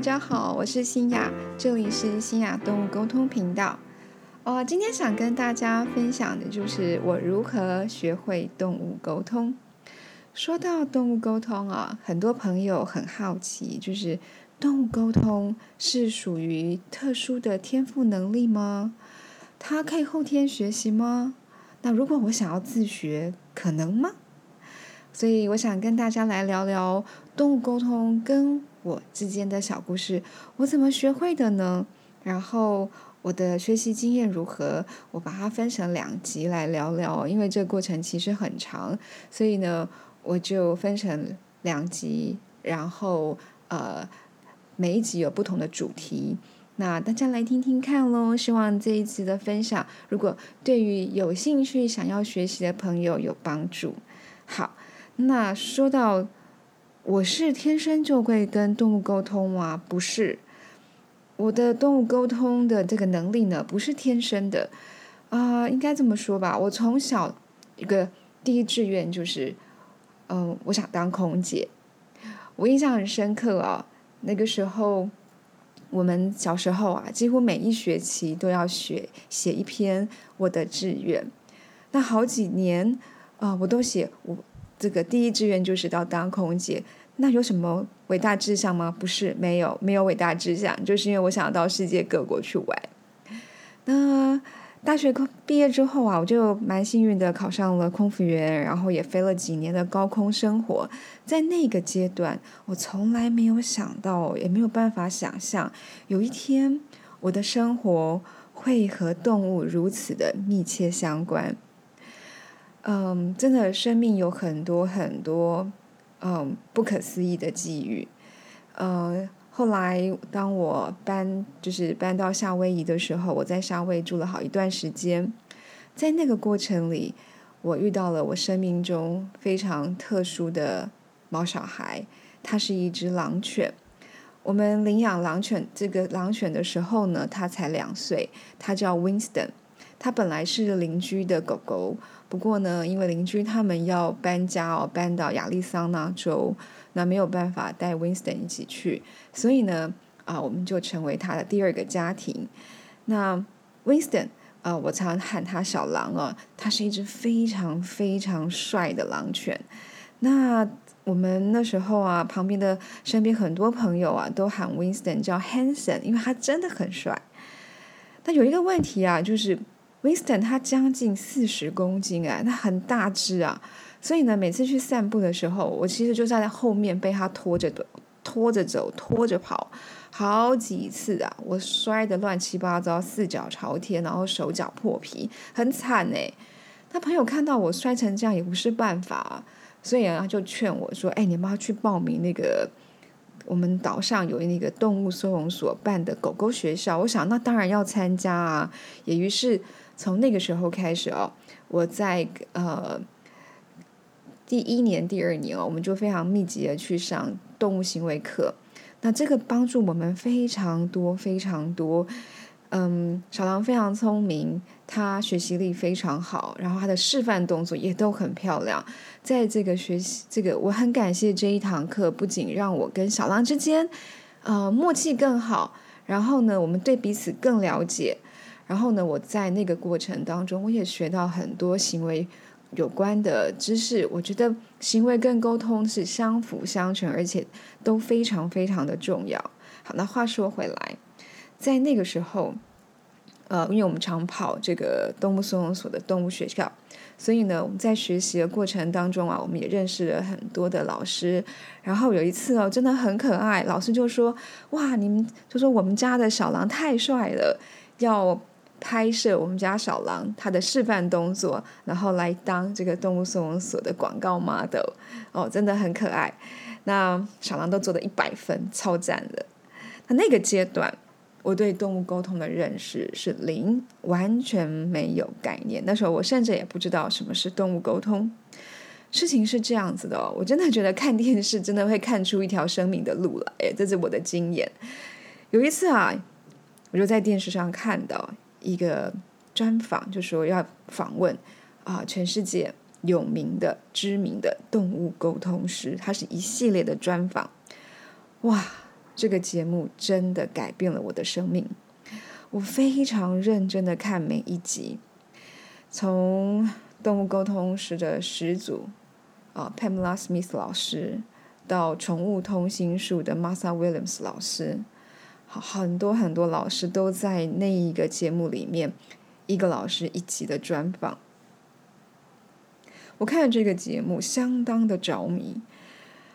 大家好，我是新雅，这里是新雅动物沟通频道。哦，今天想跟大家分享的就是我如何学会动物沟通。说到动物沟通啊，很多朋友很好奇，就是动物沟通是属于特殊的天赋能力吗？它可以后天学习吗？那如果我想要自学，可能吗？所以我想跟大家来聊聊动物沟通跟我之间的小故事，我怎么学会的呢？然后我的学习经验如何？我把它分成两集来聊聊，因为这个过程其实很长，所以呢，我就分成两集，然后呃，每一集有不同的主题，那大家来听听看喽。希望这一次的分享，如果对于有兴趣想要学习的朋友有帮助。好。那说到我是天生就会跟动物沟通吗？不是，我的动物沟通的这个能力呢，不是天生的啊，应该这么说吧。我从小一个第一志愿就是，嗯，我想当空姐。我印象很深刻啊，那个时候我们小时候啊，几乎每一学期都要学写一篇我的志愿。那好几年啊，我都写我。这个第一志愿就是要当空姐，那有什么伟大志向吗？不是，没有，没有伟大志向，就是因为我想要到世界各国去玩。那大学毕业之后啊，我就蛮幸运的考上了空服员，然后也飞了几年的高空生活。在那个阶段，我从来没有想到，也没有办法想象，有一天我的生活会和动物如此的密切相关。嗯，真的，生命有很多很多，嗯，不可思议的际遇。呃，后来当我搬就是搬到夏威夷的时候，我在夏威住了好一段时间，在那个过程里，我遇到了我生命中非常特殊的毛小孩，它是一只狼犬。我们领养狼犬这个狼犬的时候呢，它才两岁，它叫 Winston，它本来是邻居的狗狗。不过呢，因为邻居他们要搬家哦，搬到亚利桑那州，那没有办法带 Winston 一起去，所以呢，啊，我们就成为他的第二个家庭。那 Winston 啊，我常喊他小狼哦，他是一只非常非常帅的狼犬。那我们那时候啊，旁边的身边很多朋友啊，都喊 Winston 叫 Hanson，因为他真的很帅。但有一个问题啊，就是。Winston 他将近四十公斤啊，他很大只啊，所以呢，每次去散步的时候，我其实就在后面被他拖着，拖着走，拖着跑，好几次啊，我摔得乱七八糟，四脚朝天，然后手脚破皮，很惨哎。他朋友看到我摔成这样也不是办法，所以啊，就劝我说：“哎，你们要去报名那个我们岛上有那个动物收容所办的狗狗学校。”我想那当然要参加啊，也于是。从那个时候开始哦，我在呃第一年、第二年哦，我们就非常密集的去上动物行为课。那这个帮助我们非常多、非常多。嗯，小狼非常聪明，他学习力非常好，然后他的示范动作也都很漂亮。在这个学习，这个我很感谢这一堂课，不仅让我跟小狼之间呃默契更好，然后呢，我们对彼此更了解。然后呢，我在那个过程当中，我也学到很多行为有关的知识。我觉得行为跟沟通是相辅相成，而且都非常非常的重要。好，那话说回来，在那个时候，呃，因为我们常跑这个动物收容所的动物学校，所以呢，我们在学习的过程当中啊，我们也认识了很多的老师。然后有一次哦，真的很可爱，老师就说：“哇，你们就说我们家的小狼太帅了，要。”拍摄我们家小狼它的示范动作，然后来当这个动物收容所的广告 model 哦，真的很可爱。那小狼都做的一百分，超赞的。那那个阶段，我对动物沟通的认识是零，完全没有概念。那时候我甚至也不知道什么是动物沟通。事情是这样子的哦，我真的觉得看电视真的会看出一条生命的路来，这是我的经验。有一次啊，我就在电视上看到。一个专访就说要访问啊，全世界有名的、知名的动物沟通师，它是一系列的专访。哇，这个节目真的改变了我的生命。我非常认真的看每一集，从动物沟通师的始祖啊，Pamela Smith 老师，到宠物通心术的 Martha Williams 老师，很多很多老师都在那一个节目里面，一个老师一集的专访。我看了这个节目，相当的着迷。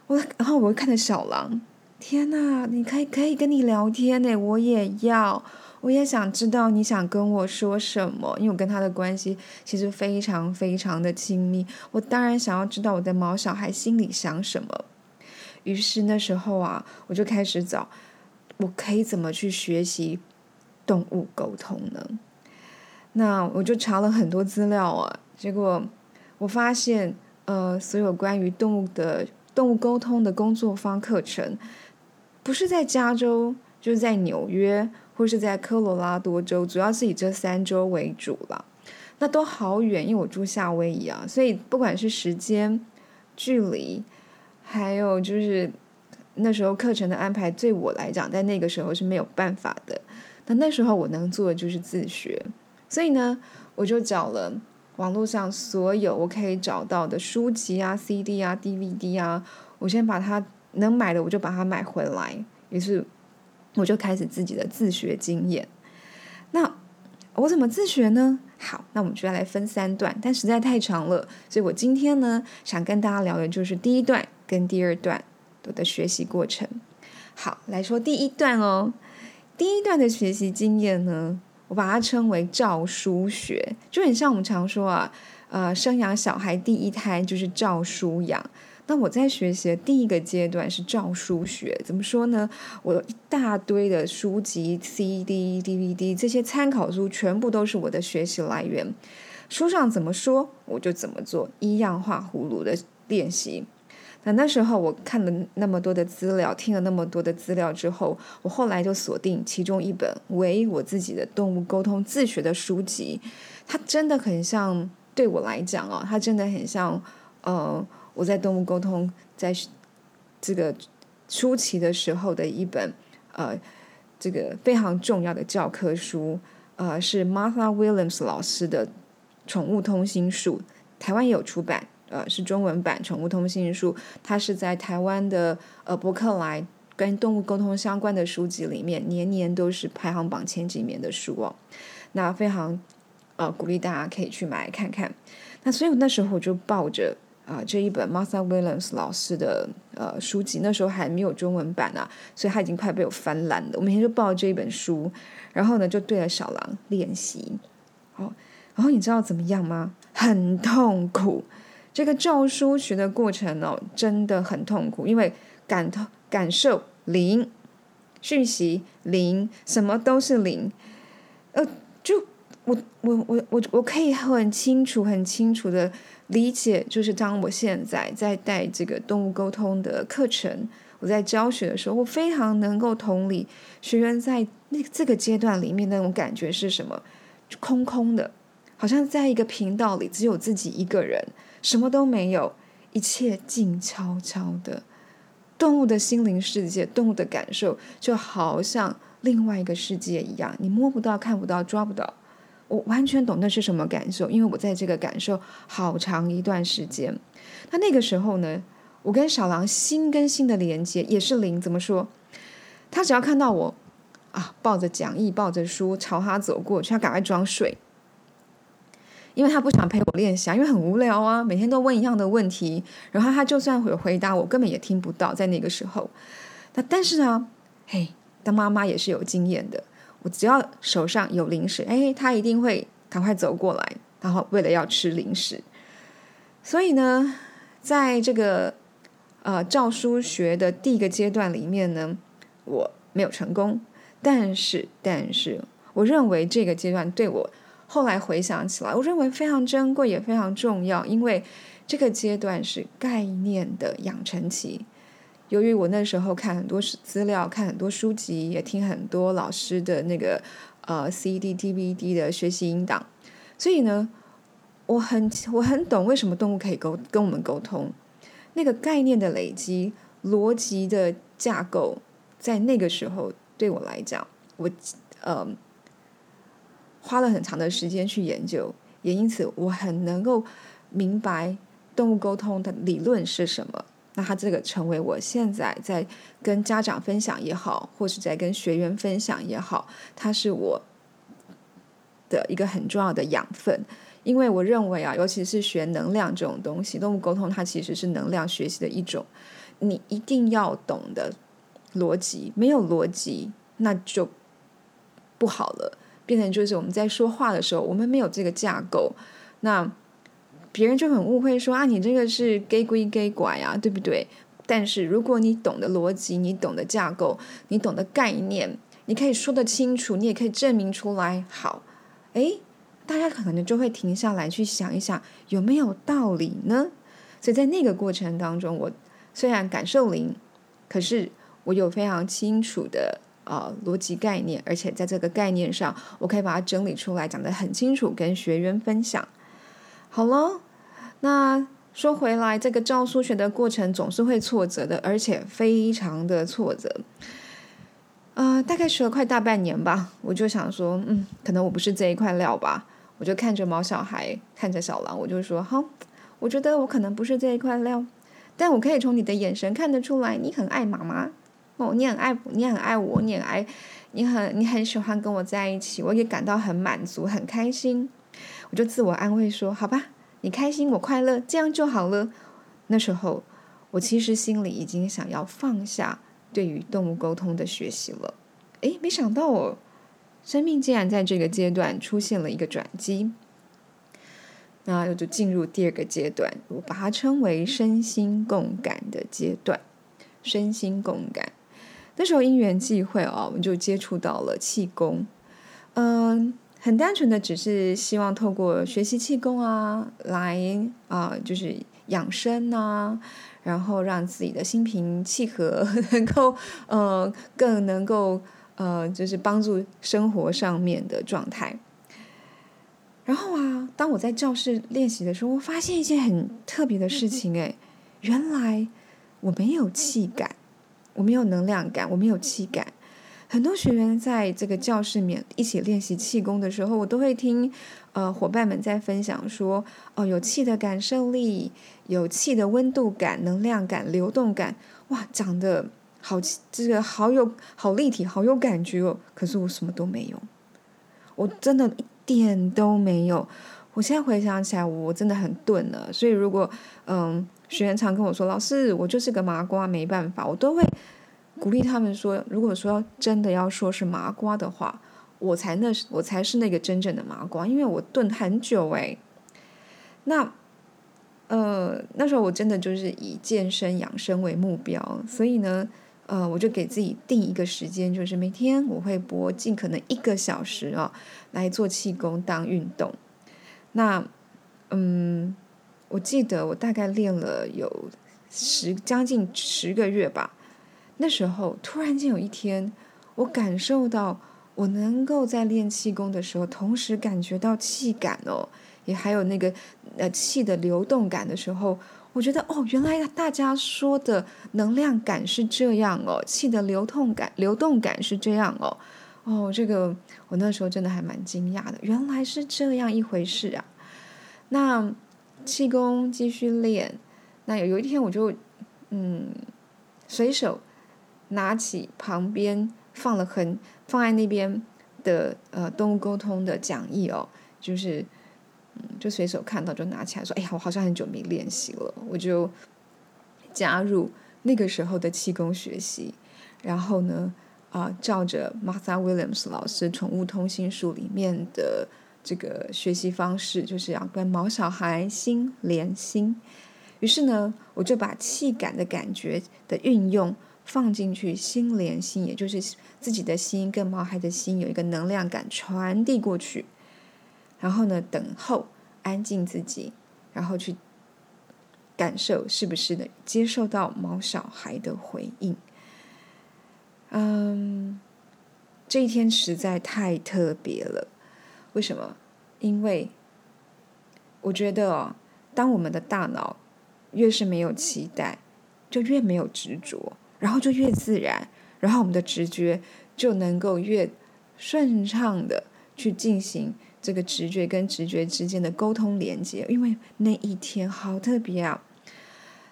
我然后我看着小狼，天哪！你可以可以跟你聊天呢，我也要，我也想知道你想跟我说什么，因为我跟他的关系其实非常非常的亲密。我当然想要知道我的毛小孩心里想什么。于是那时候啊，我就开始找，我可以怎么去学习动物沟通呢？那我就查了很多资料啊，结果。我发现，呃，所有关于动物的动物沟通的工作坊课程，不是在加州，就是在纽约，或是在科罗拉多州，主要是以这三州为主了。那都好远，因为我住夏威夷啊，所以不管是时间、距离，还有就是那时候课程的安排，对我来讲，在那个时候是没有办法的。那那时候我能做的就是自学，所以呢，我就找了。网络上所有我可以找到的书籍啊、CD 啊、DVD 啊，我先把它能买的我就把它买回来。于是我就开始自己的自学经验。那我怎么自学呢？好，那我们就要来分三段，但实在太长了，所以我今天呢想跟大家聊的就是第一段跟第二段我的学习过程。好，来说第一段哦。第一段的学习经验呢？我把它称为照书学，就很像我们常说啊，呃，生养小孩第一胎就是照书养。那我在学习的第一个阶段是照书学，怎么说呢？我有一大堆的书籍、CD、DVD 这些参考书，全部都是我的学习来源。书上怎么说，我就怎么做，一样画葫芦的练习。那那时候我看了那么多的资料，听了那么多的资料之后，我后来就锁定其中一本为我自己的动物沟通自学的书籍。它真的很像，对我来讲哦，它真的很像，呃，我在动物沟通在这个初期的时候的一本呃，这个非常重要的教科书，呃，是 Martha Williams 老师的《宠物通心术》，台湾也有出版。呃，是中文版《宠物通信书》，它是在台湾的呃博客来跟动物沟通相关的书籍里面，年年都是排行榜前几名的书哦。那非常呃鼓励大家可以去买看看。那所以那时候我就抱着啊这一本 Martha Williams 老师的呃书籍，那时候还没有中文版啊，所以他已经快被我翻烂了。我每天就抱着这一本书，然后呢就对着小狼练习。哦，然后你知道怎么样吗？很痛苦。这个教书学的过程哦，真的很痛苦，因为感同感受零，讯息零，什么都是零。呃，就我我我我我可以很清楚很清楚的理解，就是当我现在在带这个动物沟通的课程，我在教学的时候，我非常能够同理学员在那这个阶段里面那种感觉是什么，空空的，好像在一个频道里只有自己一个人。什么都没有，一切静悄悄的。动物的心灵世界，动物的感受，就好像另外一个世界一样，你摸不到、看不到、抓不到。我完全懂那是什么感受，因为我在这个感受好长一段时间。那那个时候呢，我跟小狼心跟心的连接也是零。怎么说？他只要看到我啊，抱着讲义、抱着书朝他走过去，他赶快装睡。因为他不想陪我练习，因为很无聊啊，每天都问一样的问题，然后他就算有回答，我根本也听不到。在那个时候，那但是呢，嘿，当妈妈也是有经验的，我只要手上有零食，哎，他一定会赶快走过来，然后为了要吃零食。所以呢，在这个呃照书学的第一个阶段里面呢，我没有成功，但是但是我认为这个阶段对我。后来回想起来，我认为非常珍贵，也非常重要，因为这个阶段是概念的养成期。由于我那时候看很多资料，看很多书籍，也听很多老师的那个呃 CD、DVD 的学习音档，所以呢，我很我很懂为什么动物可以沟跟我们沟通。那个概念的累积、逻辑的架构、在那个时候对我来讲，我呃花了很长的时间去研究，也因此我很能够明白动物沟通的理论是什么。那它这个成为我现在在跟家长分享也好，或是在跟学员分享也好，它是我的一个很重要的养分。因为我认为啊，尤其是学能量这种东西，动物沟通它其实是能量学习的一种。你一定要懂得逻辑，没有逻辑那就不好了，变成就是我们在说话的时候，我们没有这个架构，那。别人就很误会说啊，你这个是 gay 归 gay 拐啊，对不对？但是如果你懂得逻辑，你懂得架构，你懂得概念，你可以说得清楚，你也可以证明出来。好，诶，大家可能就会停下来去想一想，有没有道理呢？所以在那个过程当中，我虽然感受零，可是我有非常清楚的呃逻辑概念，而且在这个概念上，我可以把它整理出来，讲得很清楚，跟学员分享。好了，那说回来，这个教数学的过程总是会挫折的，而且非常的挫折。呃，大概学了快大半年吧，我就想说，嗯，可能我不是这一块料吧。我就看着毛小孩，看着小狼，我就说，好，我觉得我可能不是这一块料，但我可以从你的眼神看得出来，你很爱妈妈哦，你很爱，你很爱我，你很爱，你很你很喜欢跟我在一起，我也感到很满足，很开心。我就自我安慰说：“好吧，你开心，我快乐，这样就好了。”那时候，我其实心里已经想要放下对于动物沟通的学习了。诶，没想到哦，生命竟然在这个阶段出现了一个转机。那我就进入第二个阶段，我把它称为身心共感的阶段。身心共感，那时候因缘际会哦，我们就接触到了气功。嗯。很单纯的，只是希望透过学习气功啊，来啊，就是养生啊，然后让自己的心平气和，能够 呃更能够呃，就是帮助生活上面的状态。然后啊，当我在教室练习的时候，我发现一件很特别的事情，哎，原来我没有气感，我没有能量感，我没有气感。很多学员在这个教室面一起练习气功的时候，我都会听呃伙伴们在分享说，哦，有气的感受力，有气的温度感、能量感、流动感，哇，长得好，这个好有好立体，好有感觉哦。可是我什么都没有，我真的一点都没有。我现在回想起来，我真的很钝了。所以如果嗯学员常跟我说，老师，我就是个麻瓜，没办法，我都会。鼓励他们说：“如果说真的要说是麻瓜的话，我才那是我才是那个真正的麻瓜，因为我炖很久哎。那呃那时候我真的就是以健身养生为目标，所以呢呃我就给自己定一个时间，就是每天我会播尽可能一个小时啊来做气功当运动。那嗯我记得我大概练了有十将近十个月吧。”那时候突然间有一天，我感受到我能够在练气功的时候，同时感觉到气感哦，也还有那个呃气的流动感的时候，我觉得哦，原来大家说的能量感是这样哦，气的流动感、流动感是这样哦，哦，这个我那时候真的还蛮惊讶的，原来是这样一回事啊。那气功继续练，那有有一天我就嗯随手。拿起旁边放了很放在那边的呃动物沟通的讲义哦，就是嗯就随手看到就拿起来说，哎呀，我好像很久没练习了，我就加入那个时候的气功学习，然后呢啊照着 Martha Williams 老师《宠物通信术》里面的这个学习方式，就是要跟毛小孩心连心，于是呢我就把气感的感觉的运用。放进去，心连心，也就是自己的心跟毛孩的心有一个能量感传递过去，然后呢，等候安静自己，然后去感受是不是能接受到毛小孩的回应。嗯，这一天实在太特别了。为什么？因为我觉得哦，当我们的大脑越是没有期待，就越没有执着。然后就越自然，然后我们的直觉就能够越顺畅的去进行这个直觉跟直觉之间的沟通连接。因为那一天好特别啊！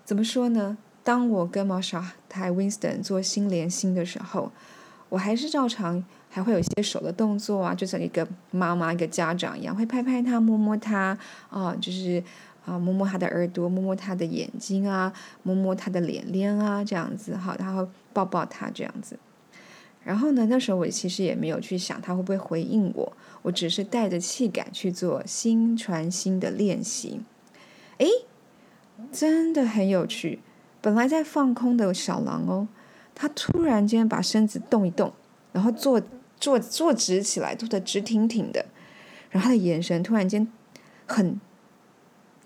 怎么说呢？当我跟毛小孩 Winston 做心连心的时候，我还是照常还会有一些手的动作啊，就像一个妈妈、一个家长一样，会拍拍他、摸摸他啊，就是啊，摸摸他的耳朵、摸摸他的眼睛啊，摸摸他的脸脸啊，这样子哈，然后抱抱他这样子。然后呢，那时候我其实也没有去想他会不会回应我，我只是带着气感去做心传心的练习。诶，真的很有趣。本来在放空的小狼哦，他突然间把身子动一动，然后坐坐坐直起来，坐得直挺挺的，然后他的眼神突然间很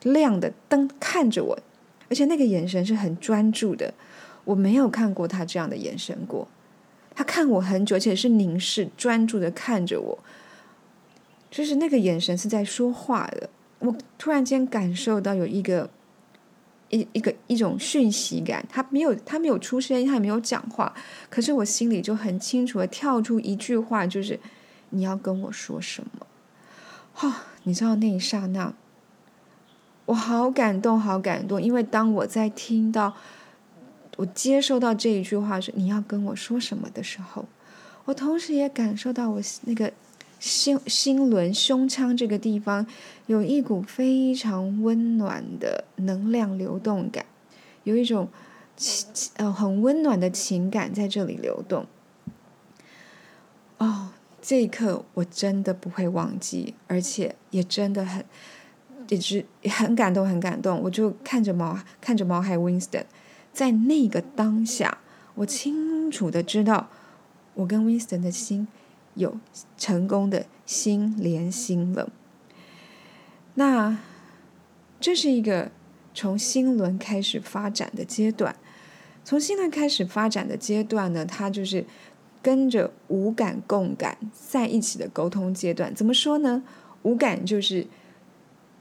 亮的瞪看着我，而且那个眼神是很专注的，我没有看过他这样的眼神过。他看我很久，而且是凝视、专注的看着我，就是那个眼神是在说话的。我突然间感受到有一个。一一个一种讯息感，他没有他没有出声，他也没有讲话，可是我心里就很清楚的跳出一句话，就是你要跟我说什么？哈，你知道那一刹那，我好感动，好感动，因为当我在听到我接收到这一句话是你要跟我说什么的时候，我同时也感受到我那个。心心轮胸腔这个地方有一股非常温暖的能量流动感，有一种呃很温暖的情感在这里流动。哦，这一刻我真的不会忘记，而且也真的很也是很感动，很感动。我就看着毛看着毛孩 Winston，在那个当下，我清楚的知道我跟 Winston 的心。有成功的心连心了，那这是一个从心轮开始发展的阶段。从心轮开始发展的阶段呢，它就是跟着五感共感在一起的沟通阶段。怎么说呢？五感就是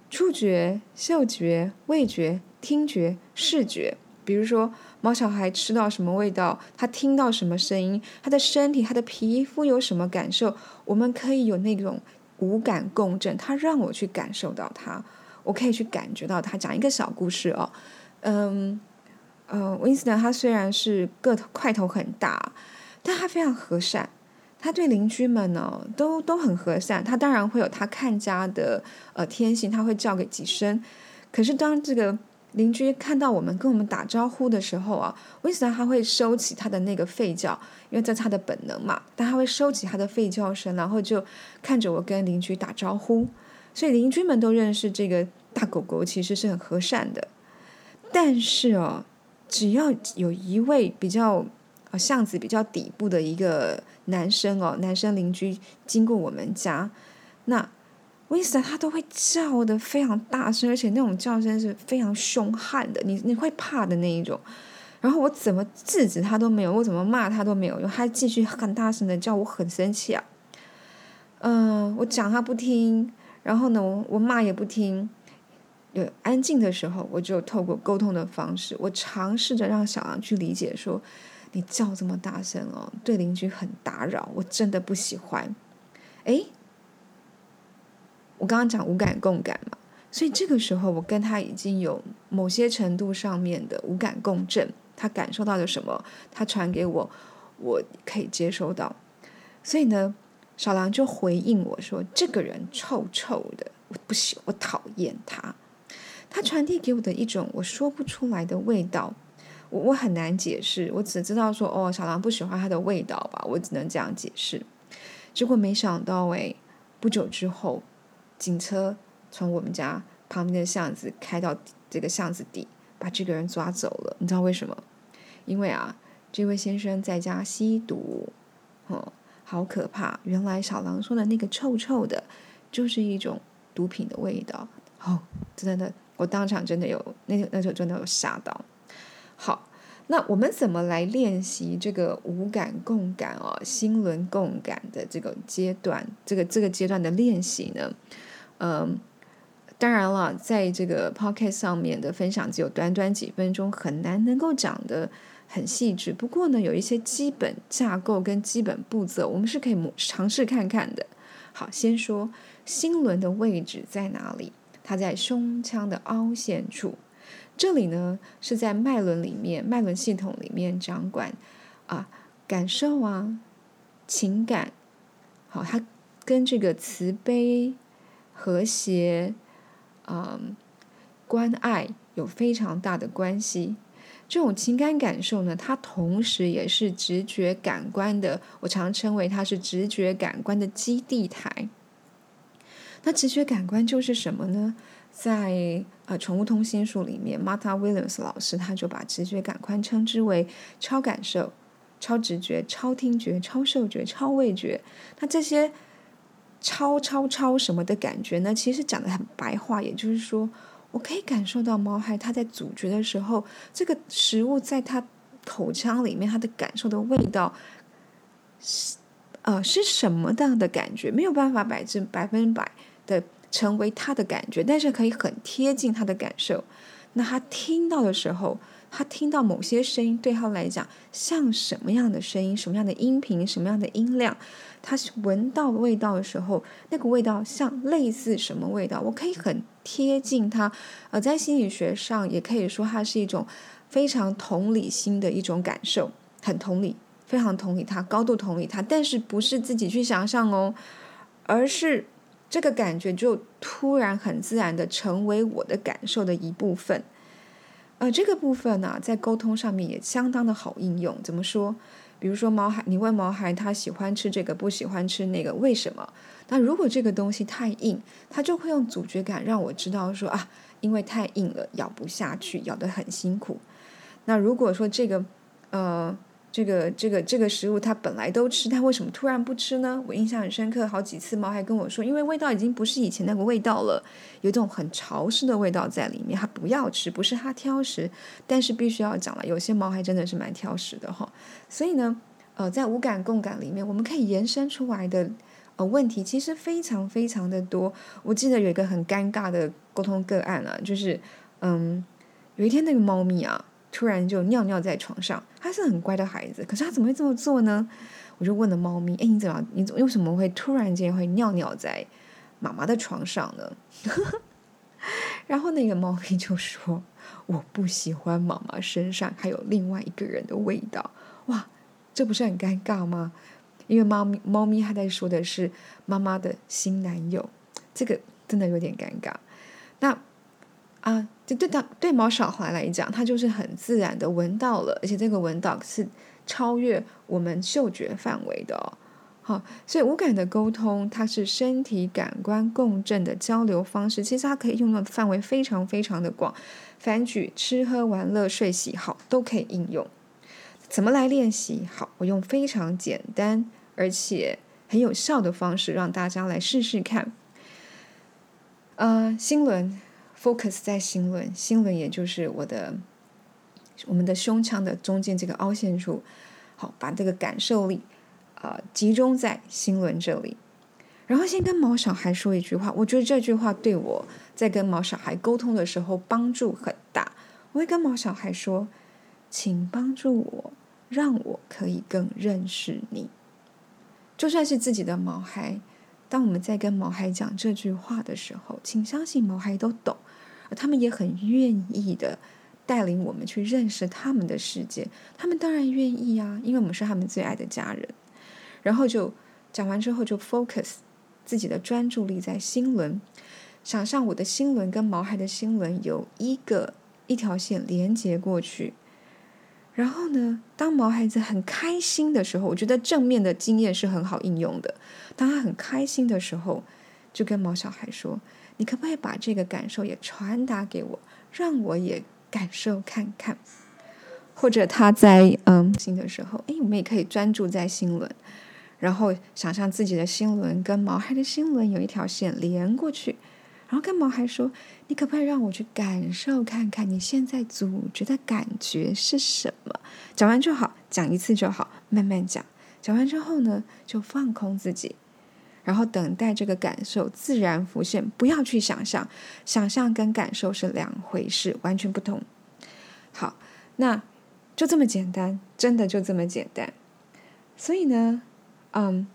触觉、嗅觉、味觉、听觉、视觉。比如说。猫小孩吃到什么味道，他听到什么声音，他的身体、他的皮肤有什么感受，我们可以有那种五感共振。他让我去感受到他，我可以去感觉到他。讲一个小故事哦，嗯，呃，Winston 他虽然是个头块头很大，但他非常和善，他对邻居们呢都都很和善。他当然会有他看家的呃天性，他会叫个几声。可是当这个邻居看到我们跟我们打招呼的时候啊，为什么他会收起他的那个吠叫？因为这是他的本能嘛。但他会收起他的吠叫声，然后就看着我跟邻居打招呼。所以邻居们都认识这个大狗狗其实是很和善的。但是哦，只要有一位比较啊巷子比较底部的一个男生哦，男生邻居经过我们家，那。威斯他都会叫的非常大声，而且那种叫声是非常凶悍的，你你会怕的那一种。然后我怎么制止他都没有，我怎么骂他都没有用，他继续很大声的叫，我很生气啊。嗯，我讲他不听，然后呢，我我骂也不听。有安静的时候，我就透过沟通的方式，我尝试着让小杨去理解，说你叫这么大声哦，对邻居很打扰，我真的不喜欢。诶。我刚刚讲无感共感嘛，所以这个时候我跟他已经有某些程度上面的无感共振，他感受到了什么，他传给我，我可以接收到。所以呢，小狼就回应我说：“这个人臭臭的，我不喜，我讨厌他。他传递给我的一种我说不出来的味道，我我很难解释，我只知道说哦，小狼不喜欢他的味道吧，我只能这样解释。结果没想到，哎，不久之后。”警车从我们家旁边的巷子开到这个巷子底，把这个人抓走了。你知道为什么？因为啊，这位先生在家吸毒，哦，好可怕！原来小狼说的那个臭臭的，就是一种毒品的味道。哦，真的，我当场真的有那那时候真的有吓到。好，那我们怎么来练习这个五感共感哦，心轮共感的这个阶段？这个这个阶段的练习呢？嗯，当然了，在这个 podcast 上面的分享只有短短几分钟，很难能够讲的很细致。不过呢，有一些基本架构跟基本步骤，我们是可以尝试看看的。好，先说心轮的位置在哪里？它在胸腔的凹陷处。这里呢是在脉轮里面，脉轮系统里面掌管啊感受啊情感。好，它跟这个慈悲、和谐、嗯关爱有非常大的关系。这种情感感受呢，它同时也是直觉感官的，我常称为它是直觉感官的基地台。那直觉感官就是什么呢？在呃宠物通心术里面，Martha Williams 老师他就把直觉感官称之为超感受、超直觉、超听觉、超嗅觉、超味觉。那这些超超超什么的感觉呢？其实讲的很白话，也就是说。我可以感受到猫孩他在咀嚼的时候，这个食物在它口腔里面，它的感受的味道是呃是什么样的感觉？没有办法百分百分百的成为他的感觉，但是可以很贴近他的感受。那他听到的时候，他听到某些声音，对他来讲像什么样的声音？什么样的音频？什么样的音量？他闻到味道的时候，那个味道像类似什么味道？我可以很贴近他，呃，在心理学上也可以说它是一种非常同理心的一种感受，很同理，非常同理他，高度同理他，但是不是自己去想象哦，而是这个感觉就突然很自然的成为我的感受的一部分。呃，这个部分呢，在沟通上面也相当的好应用。怎么说？比如说毛孩，你问毛孩他喜欢吃这个，不喜欢吃那个，为什么？那如果这个东西太硬，他就会用咀嚼感让我知道说啊，因为太硬了，咬不下去，咬得很辛苦。那如果说这个，呃。这个这个这个食物，它本来都吃，它为什么突然不吃呢？我印象很深刻，好几次猫还跟我说，因为味道已经不是以前那个味道了，有种很潮湿的味道在里面，它不要吃，不是它挑食，但是必须要讲了，有些猫还真的是蛮挑食的哈。所以呢，呃，在无感共感里面，我们可以延伸出来的呃问题，其实非常非常的多。我记得有一个很尴尬的沟通个案啊，就是嗯，有一天那个猫咪啊。突然就尿尿在床上，他是很乖的孩子，可是他怎么会这么做呢？我就问了猫咪：“哎，你怎么，你怎为什么会突然间会尿尿在妈妈的床上呢？” 然后那个猫咪就说：“我不喜欢妈妈身上还有另外一个人的味道。”哇，这不是很尴尬吗？因为猫咪猫咪它在说的是妈妈的新男友，这个真的有点尴尬。那。啊，就对他对毛小华来讲，他就是很自然的闻到了，而且这个闻到是超越我们嗅觉范围的哦。好，所以无感的沟通，它是身体感官共振的交流方式，其实它可以用的范围非常非常的广，反举吃喝玩乐睡喜好都可以应用。怎么来练习？好，我用非常简单而且很有效的方式，让大家来试试看。呃，新轮。Focus 在心轮，心轮也就是我的我们的胸腔的中间这个凹陷处，好，把这个感受力啊集中在心轮这里。然后先跟毛小孩说一句话，我觉得这句话对我在跟毛小孩沟通的时候帮助很大。我会跟毛小孩说：“请帮助我，让我可以更认识你。”就算是自己的毛孩，当我们在跟毛孩讲这句话的时候，请相信毛孩都懂。他们也很愿意的带领我们去认识他们的世界，他们当然愿意啊，因为我们是他们最爱的家人。然后就讲完之后，就 focus 自己的专注力在心轮，想象我的心轮跟毛孩的心轮有一个一条线连接过去。然后呢，当毛孩子很开心的时候，我觉得正面的经验是很好应用的。当他很开心的时候，就跟毛小孩说。你可不可以把这个感受也传达给我，让我也感受看看？或者他在嗯心的时候，哎，我们也可以专注在心轮，然后想象自己的心轮跟毛孩的心轮有一条线连过去，然后跟毛孩说：“你可不可以让我去感受看看你现在组织的感觉是什么？”讲完就好，讲一次就好，慢慢讲。讲完之后呢，就放空自己。然后等待这个感受自然浮现，不要去想象，想象跟感受是两回事，完全不同。好，那就这么简单，真的就这么简单。所以呢，嗯，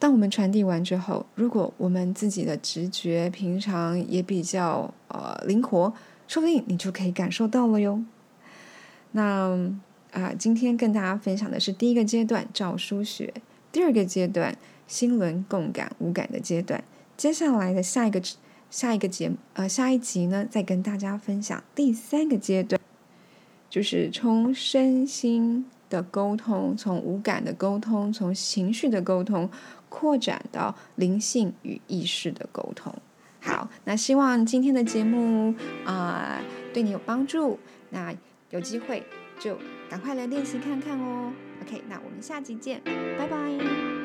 当我们传递完之后，如果我们自己的直觉平常也比较呃灵活，说不定你就可以感受到了哟。那啊，今天跟大家分享的是第一个阶段照书学，第二个阶段心轮共感无感的阶段。接下来的下一个下一个节呃下一集呢，再跟大家分享第三个阶段，就是从身心。的沟通，从无感的沟通，从情绪的沟通，扩展到灵性与意识的沟通。好，那希望今天的节目啊对你有帮助。那有机会就赶快来练习看看哦。OK，那我们下集见，拜拜。